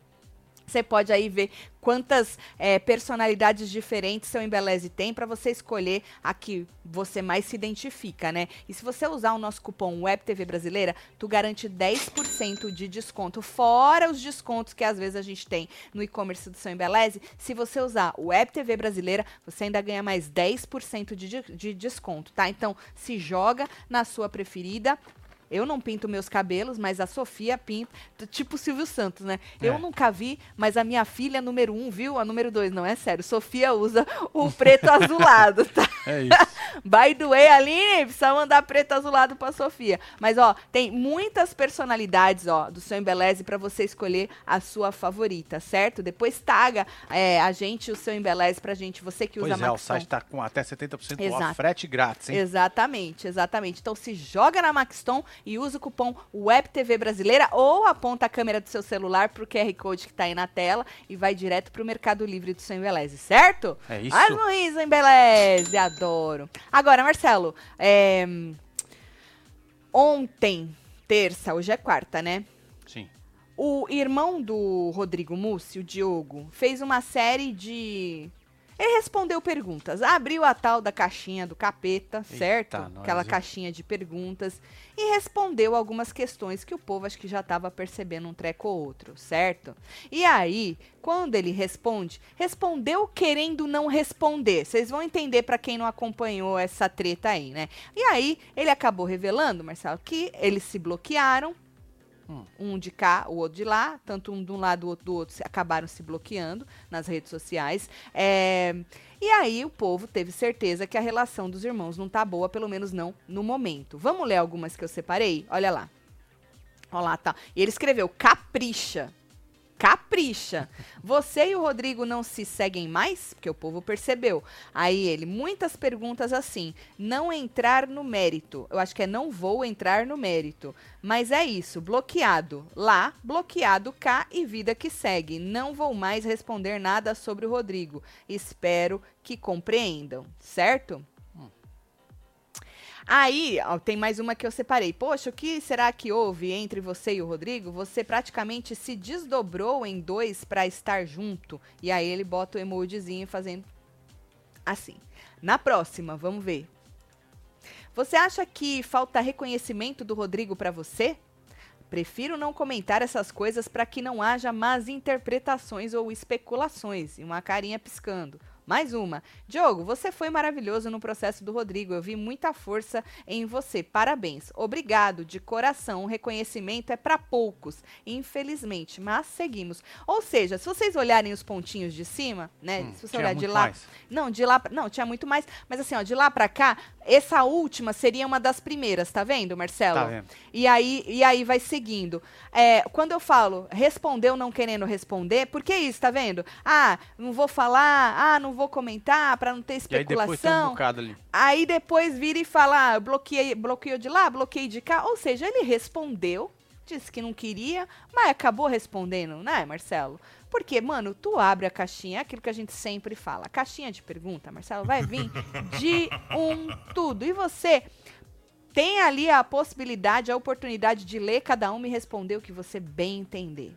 você pode aí ver quantas eh, personalidades diferentes seu Embeleze tem para você escolher a que você mais se identifica, né? E se você usar o nosso cupom WebTV Brasileira, tu garante 10% de desconto, fora os descontos que às vezes a gente tem no e-commerce do seu Embeleze. Se você usar o WebTV Brasileira, você ainda ganha mais 10% de, de, de desconto, tá? Então, se joga na sua preferida. Eu não pinto meus cabelos, mas a Sofia pinta, tipo o Silvio Santos, né? Eu É. nunca vi, mas a minha filha número um viu, a número dois, não é sério. Sofia usa o preto azulado, tá? É isso. By the way, Aline, precisa mandar preto azulado pra Sofia. Mas, ó, tem muitas personalidades, ó, do seu Embeleze pra você escolher a sua favorita, certo? Depois taga é, a gente, o seu Embeleze pra gente, você que usa Pois é, o site tá com até 70% Exato. off, frete grátis, hein? Exatamente, exatamente. Então se joga na Maxton e usa o cupom WebTV Brasileira ou aponta a câmera do seu celular pro QR Code que tá aí na tela e vai direto pro Mercado Livre do seu Embeleze, certo? É isso. Ai, Luiz, Embeleze, adoro. Agora, Marcelo, é, ontem, terça, hoje é quarta, né? Sim. O irmão do Rodrigo Mussi, o Diogo, fez uma série de. Ele respondeu perguntas. Abriu a tal da caixinha do capeta, Eita, certo? nós, Aquela hein? caixinha de perguntas. E respondeu algumas questões que o povo acho que já estava percebendo um treco ou outro, certo? E aí, quando ele responde, respondeu querendo não responder. Vocês vão entender para quem não acompanhou essa treta aí, né? E aí, ele acabou revelando, Marcelo, que eles se bloquearam um de cá, o outro de lá, tanto um de um lado, o outro do outro, acabaram se bloqueando nas redes sociais. É, e aí o povo teve certeza que a relação dos irmãos não tá boa, pelo menos não no momento. Vamos ler algumas que eu separei? Olha lá. Olha lá, tá. E ele escreveu, capricha. Capricha. Você e o Rodrigo não se seguem mais? Porque o povo percebeu. Aí ele, muitas perguntas assim. Não entrar no mérito. Eu acho que é não vou entrar no mérito. Mas é isso, bloqueado lá, bloqueado cá e vida que segue. Não vou mais responder nada sobre o Rodrigo. Espero que compreendam, certo? Aí, ó, tem mais uma que eu separei. Poxa, o que será que houve entre você e o Rodrigo? Você praticamente se desdobrou em dois pra estar junto. E aí ele bota o emojizinho fazendo assim. Na próxima, vamos ver. Você acha que falta reconhecimento do Rodrigo pra você? Prefiro não comentar essas coisas para que não haja más interpretações ou especulações. E uma carinha piscando. Mais uma. Diogo, você foi maravilhoso no processo do Rodrigo. Eu vi muita força em você. Parabéns. Obrigado de coração. O reconhecimento é para poucos, infelizmente, mas seguimos. Ou seja, se vocês olharem os pontinhos de cima, né? Hum, se você olhar de lá, mais. não, de lá, pra- não, tinha muito mais, mas assim, ó, de lá pra cá, essa última seria uma das primeiras, tá vendo, Marcelo? Tá vendo? E aí, e aí vai seguindo. É, quando eu falo respondeu não querendo responder, por que isso, tá vendo? Ah, não vou falar, ah, não vou comentar pra não ter E aí depois um especulação. Aí depois vira e fala, ah, bloqueei, bloqueou de lá, bloqueei de cá. Ou seja, ele respondeu, disse que não queria, mas acabou respondendo, né, Marcelo? Porque, mano, tu abre a caixinha, é aquilo que a gente sempre fala. A caixinha de pergunta, Marcelo, vai vir de um tudo. E você tem ali a possibilidade, a oportunidade de ler cada um e responder o que você bem entender.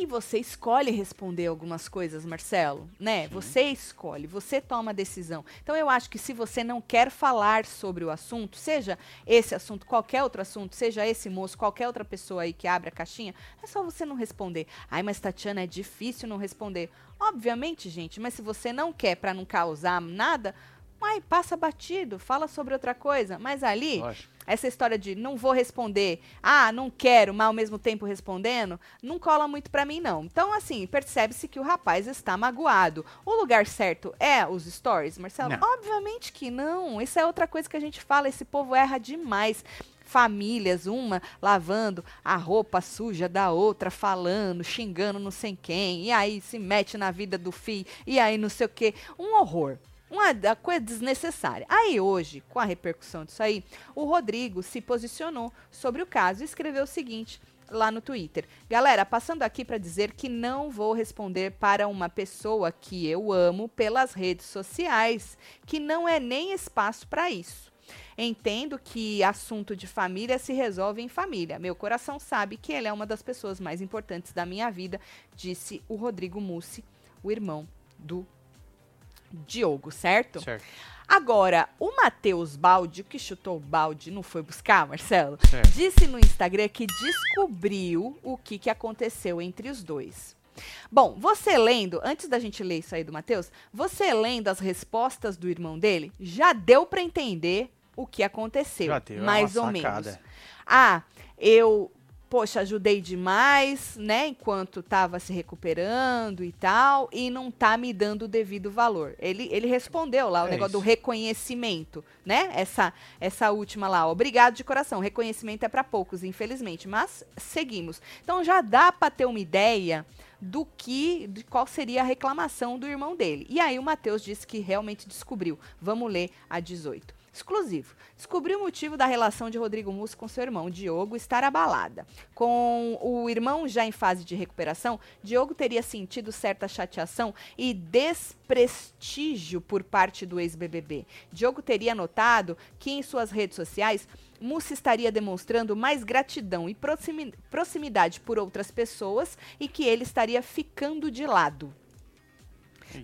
E você escolhe responder algumas coisas, Marcelo, né? Você escolhe, você toma a decisão. Então eu acho que se você não quer falar sobre o assunto, seja esse assunto, qualquer outro assunto, seja esse moço, qualquer outra pessoa aí que abre a caixinha, é só você não responder. Ai, mas Tatiana, é difícil não responder. Obviamente, gente, mas se você não quer para não causar nada, Uai, passa batido, fala sobre outra coisa. Mas ali, Lógico. essa história de não vou responder, ah, não quero, mas ao mesmo tempo respondendo, não cola muito pra mim, não. Então, assim, percebe-se que o rapaz está magoado. O lugar certo é os stories, Marcelo? Não. Obviamente que não. Isso é outra coisa que a gente fala, esse povo erra demais. Famílias, uma lavando a roupa suja da outra, falando, xingando não sei quem, e aí se mete na vida do filho, e aí não sei o quê. Um horror. Uma coisa desnecessária. Aí hoje, com a repercussão disso aí, o Rodrigo se posicionou sobre o caso e escreveu o seguinte lá no Twitter. Galera, passando aqui para dizer que não vou responder para uma pessoa que eu amo pelas redes sociais, que não é nem espaço para isso. Entendo que assunto de família se resolve em família. Meu coração sabe que ele é uma das pessoas mais importantes da minha vida, disse o Rodrigo Mussi, o irmão do Diogo, certo? Certo. Agora, o Matheus Baldi, o que chutou o balde, não foi buscar, Marcelo? Certo. Disse no Instagram que descobriu o que, que aconteceu entre os dois. Bom, você lendo, antes da gente ler isso aí do Matheus, você lendo as respostas do irmão dele, já deu pra entender o que aconteceu. Já deu, é mais uma ou menos. sacada. Ah, eu, poxa, ajudei demais, né, enquanto tava se recuperando e tal, e não tá me dando o devido valor. Ele, ele respondeu lá o É negócio do isso. reconhecimento, né? Essa, essa última lá, obrigado de coração. Reconhecimento é para poucos, infelizmente, mas seguimos. Então já dá para ter uma ideia do que, de qual seria a reclamação do irmão dele. E aí o Matheus disse que realmente descobriu. Vamos ler a 18. Exclusivo. Descobriu o motivo da relação de Rodrigo Mussi com seu irmão Diogo estar abalada. Com o irmão já em fase de recuperação, Diogo teria sentido certa chateação e desprestígio por parte do ex-BBB. Diogo teria notado que em suas redes sociais Mussi estaria demonstrando mais gratidão e proximi- proximidade por outras pessoas e que ele estaria ficando de lado.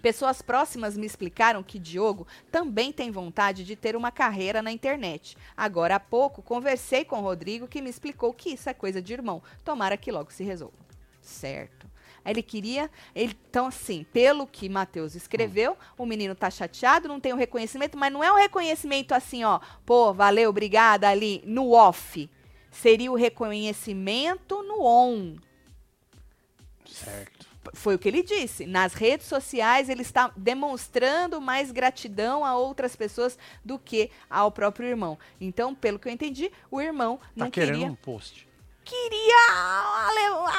Pessoas próximas me explicaram que Diogo também tem vontade de ter uma carreira na internet. Agora há pouco conversei com o Rodrigo que me explicou que isso é coisa de irmão. Tomara que logo se resolva. Certo. Aí Ele queria. Ele, então, assim, pelo que Matheus escreveu, o menino tá chateado, não tem o reconhecimento, mas não é um reconhecimento assim, ó. Pô, valeu, obrigada ali, no off. Seria o reconhecimento no on. Certo. Foi o que ele disse. Nas redes sociais, ele está demonstrando mais gratidão a outras pessoas do que ao próprio irmão. Então, pelo que eu entendi, o irmão não Tá querendo queria um post. queria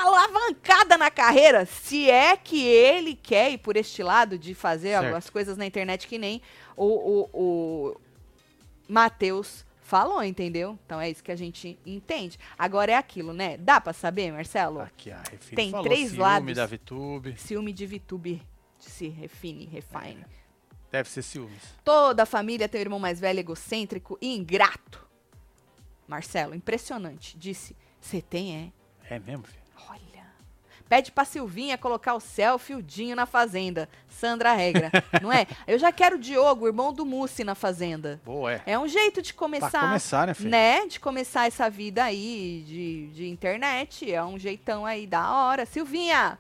alavancada na carreira, se é que ele quer ir por este lado de fazer Certo. algumas coisas na internet que nem o, o, o Matheus falou, entendeu? Então é isso que a gente entende. Agora é aquilo, né? Dá pra saber, Marcelo? Aqui, a Refine Tem falou, três ciúme lados. da VTube. Ciúme de VTube se refine, refine. Deve ser ciúmes. Toda a família tem um irmão mais velho, egocêntrico e ingrato. Marcelo, impressionante. Disse, você tem, é? É mesmo, filho? Pede pra Silvinha colocar o selfie o Dinho na Fazenda. Sandra Regra, não é? Eu já quero o Diogo, o irmão do Mussi, na Fazenda. Boa, é. É um jeito de começar. Pra começar, né, filho? Né? De começar essa vida aí de, de internet. É um jeitão aí da hora. Silvinha,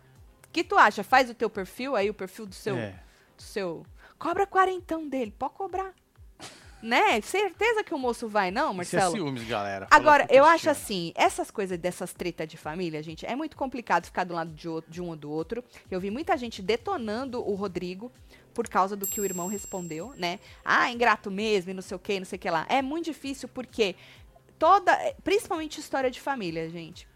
que tu acha? Faz o teu perfil aí, o perfil do seu. É. Do seu. Cobra quarentão dele, pode cobrar. Né? Certeza que o moço vai, não, Isso é Marcelo? ciúmes, galera. Agora, eu acho assim, essas coisas dessas tretas de família, gente, é muito complicado ficar do lado de, outro- de um ou do outro. Eu vi muita gente detonando o Rodrigo por causa do que o irmão respondeu, né? Ah, ingrato mesmo, e não sei o que, não sei o que lá. É muito difícil porque toda, principalmente história de família, gente.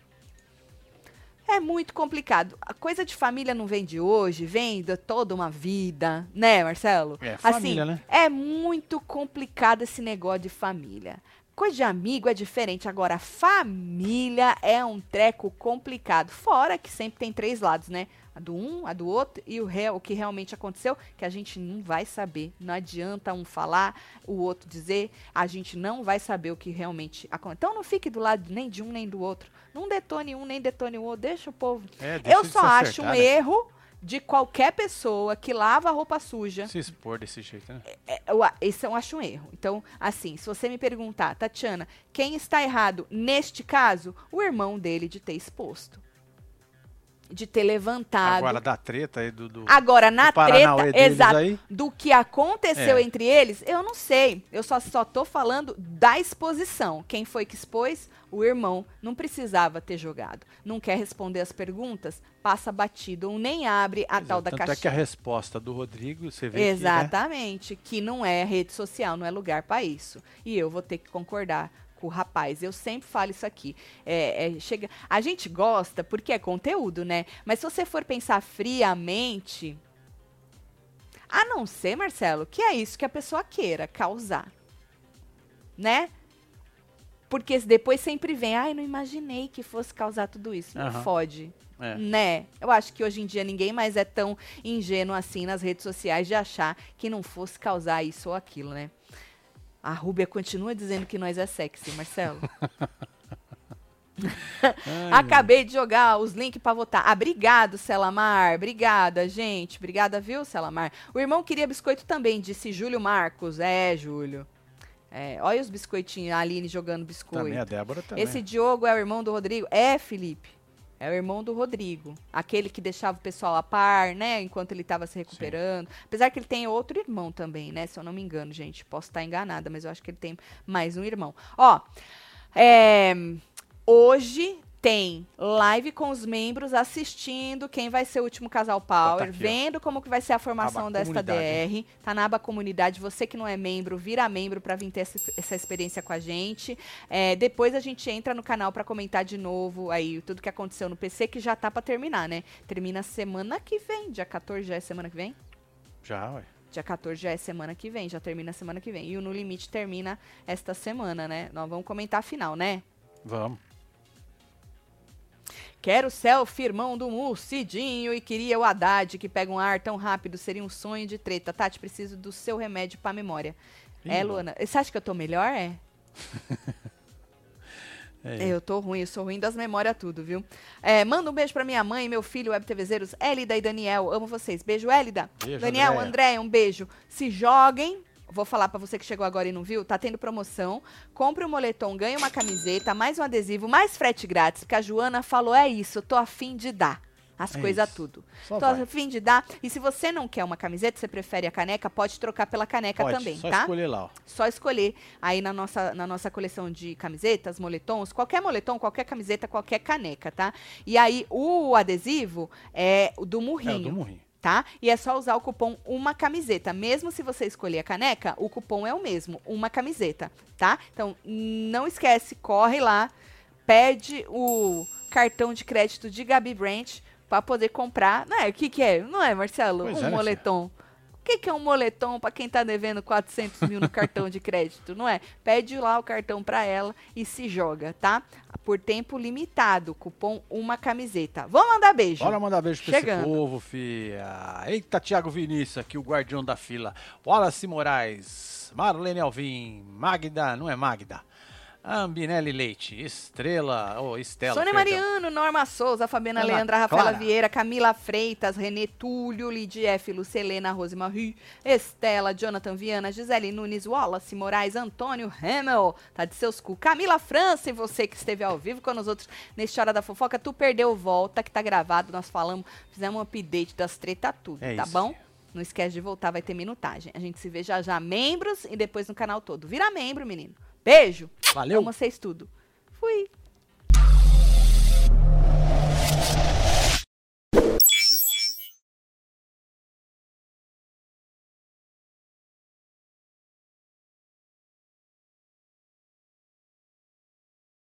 É muito complicado. A coisa de família não vem de hoje, vem de toda uma vida, né, Marcelo? É, família, assim, né? é muito complicado esse negócio de família. Coisa de amigo é diferente. Agora, família é um treco complicado. Fora que sempre tem três lados, né? A do um, a do outro e o, real, o que realmente aconteceu, que a gente não vai saber. Não adianta um falar, o outro dizer. A gente não vai saber o que realmente aconteceu. Então não fique do lado nem de um nem do outro. Não detone um, nem detone o outro. Deixa o povo. É, deixa Eu só acho um acertar, né? erro de qualquer pessoa que lava a roupa suja. Se expor desse jeito, né? É, a- esse eu acho um erro. Então, assim, se você me perguntar, Tatiana, quem está errado neste caso? O irmão dele de ter exposto. De ter levantado. Agora da treta aí do. do... Agora, na do Paranauê treta, exato, aí. do que aconteceu É. entre eles, eu não sei. Eu só, só tô falando da exposição. Quem foi que expôs? O irmão. Não precisava ter jogado. Não quer responder as perguntas? Passa batido. Ou nem abre a é, tal da Tanto é caixinha. que a resposta do Rodrigo, você vê que, né, Exatamente, que, não é rede social, não é lugar para isso. E eu vou ter que concordar o rapaz. Eu sempre falo isso aqui. É, é, chega, a gente gosta porque é conteúdo, né? Mas se você for pensar friamente, a não ser, Marcelo, que é isso que a pessoa queira causar, né? Porque depois sempre vem, ai, não imaginei que fosse causar tudo isso. Não Aham. fode. É. Né? Eu acho que hoje em dia ninguém mais é tão ingênuo assim nas redes sociais de achar que não fosse causar isso ou aquilo, né? A Rúbia continua dizendo que nós é sexy, Marcelo. Acabei de jogar os links pra votar. Ah, obrigado, Celamar. Obrigada, gente. Obrigada, viu, Celamar? O irmão queria biscoito também, disse Júlio Marcos. É, Júlio. É, olha os biscoitinhos, a Aline jogando biscoito. Também a Débora também. Esse Diogo é o irmão do Rodrigo? É, Felipe. É o irmão do Rodrigo. Aquele que deixava o pessoal a par, né? Enquanto ele estava se recuperando. Apesar que ele tem outro irmão também, né? Se eu não me engano, gente. Posso estar enganada, mas eu acho que ele tem mais um irmão. Ó, é, hoje tem live com os membros assistindo quem vai ser o último casal Power, aqui, ó. vendo como que vai ser a formação Aba desta comunidade, DR. Tá na aba comunidade. Você que não é membro, vira membro para vir ter essa, essa experiência com a gente. É, depois a gente entra no canal para comentar de novo aí tudo que aconteceu no PC, que já tá para terminar, né? Termina semana que vem, dia 14 já é semana que vem? Já, ué. Dia 14 já é semana que vem, já termina semana que vem. E o No Limite termina esta semana, né? Nós vamos comentar a final, né? Vamos. Quero selfie, irmão do Mu, Cidinho, e queria o Haddad, que pega um ar tão rápido, seria um sonho de treta. Tati, preciso do seu remédio pra memória. Ih, é. Luana? Você acha que eu tô melhor? É. É. Eu tô ruim, eu sou ruim das memórias tudo, viu? É, manda um beijo pra minha mãe, meu filho, Web TVzeiros, Élida e Daniel. Amo vocês. Beijo, Élida. Beijo, Daniel. André, um beijo. Se joguem. Vou falar pra você que chegou agora e não viu, tá tendo promoção. Compre um moletom, ganhe uma camiseta, mais um adesivo, mais frete grátis, porque a Joana falou, é isso, eu tô afim de dar. As É coisas tudo. Só tô vai. afim de dar. E se você não quer uma camiseta, você prefere a caneca, pode trocar pela caneca Pode, também, só tá? escolher lá, ó. Só escolher aí na nossa, na nossa coleção de camisetas, moletons, qualquer moletom, qualquer camiseta, qualquer caneca, tá? E aí o adesivo é do É, murrinho. do Murrinho. Tá? E é só usar o cupom uma camiseta. Mesmo se você escolher a caneca, o cupom é o mesmo, uma camiseta, tá? Então, não esquece, corre lá, pede o cartão de crédito de Gabi Branch para poder comprar. Não é? O que que é? Não é, Marcelo? Pois um é, moletom. O que, que é um moletom para quem tá devendo 400 mil no cartão de crédito, não é? Pede lá o cartão para ela e se joga, tá? Por tempo limitado, cupom uma camiseta. Vamos mandar beijo. Bora mandar beijo pra Chegando. esse povo, fia. Eita, Thiago Vinícius, aqui o guardião da fila. Wallace Moraes, Marlene Alvim, Magda, não é Magda? Ambinelli Leite, Estrela, ou Estela. Sônia. Mariano, Norma Souza, Fabiana Ana Leandra, Rafaela Clara. Vieira, Camila Freitas, Renê Túlio, Lidia F, Lucelena, Rose Marie, Estela, Jonathan Viana, Gisele Nunes, Wallace Moraes, Antônio Hamel, tá de seus cu, Camila França e você que esteve ao vivo com nós outros neste Hora da Fofoca, tu perdeu volta, que tá gravado, nós falamos, fizemos um update das treta tudo, É tá isso. bom? Não esquece de voltar, vai ter minutagem. A gente se vê já já, membros e depois no canal todo. Vira membro, menino. Beijo! Valeu. Amo vocês tudo. Fui.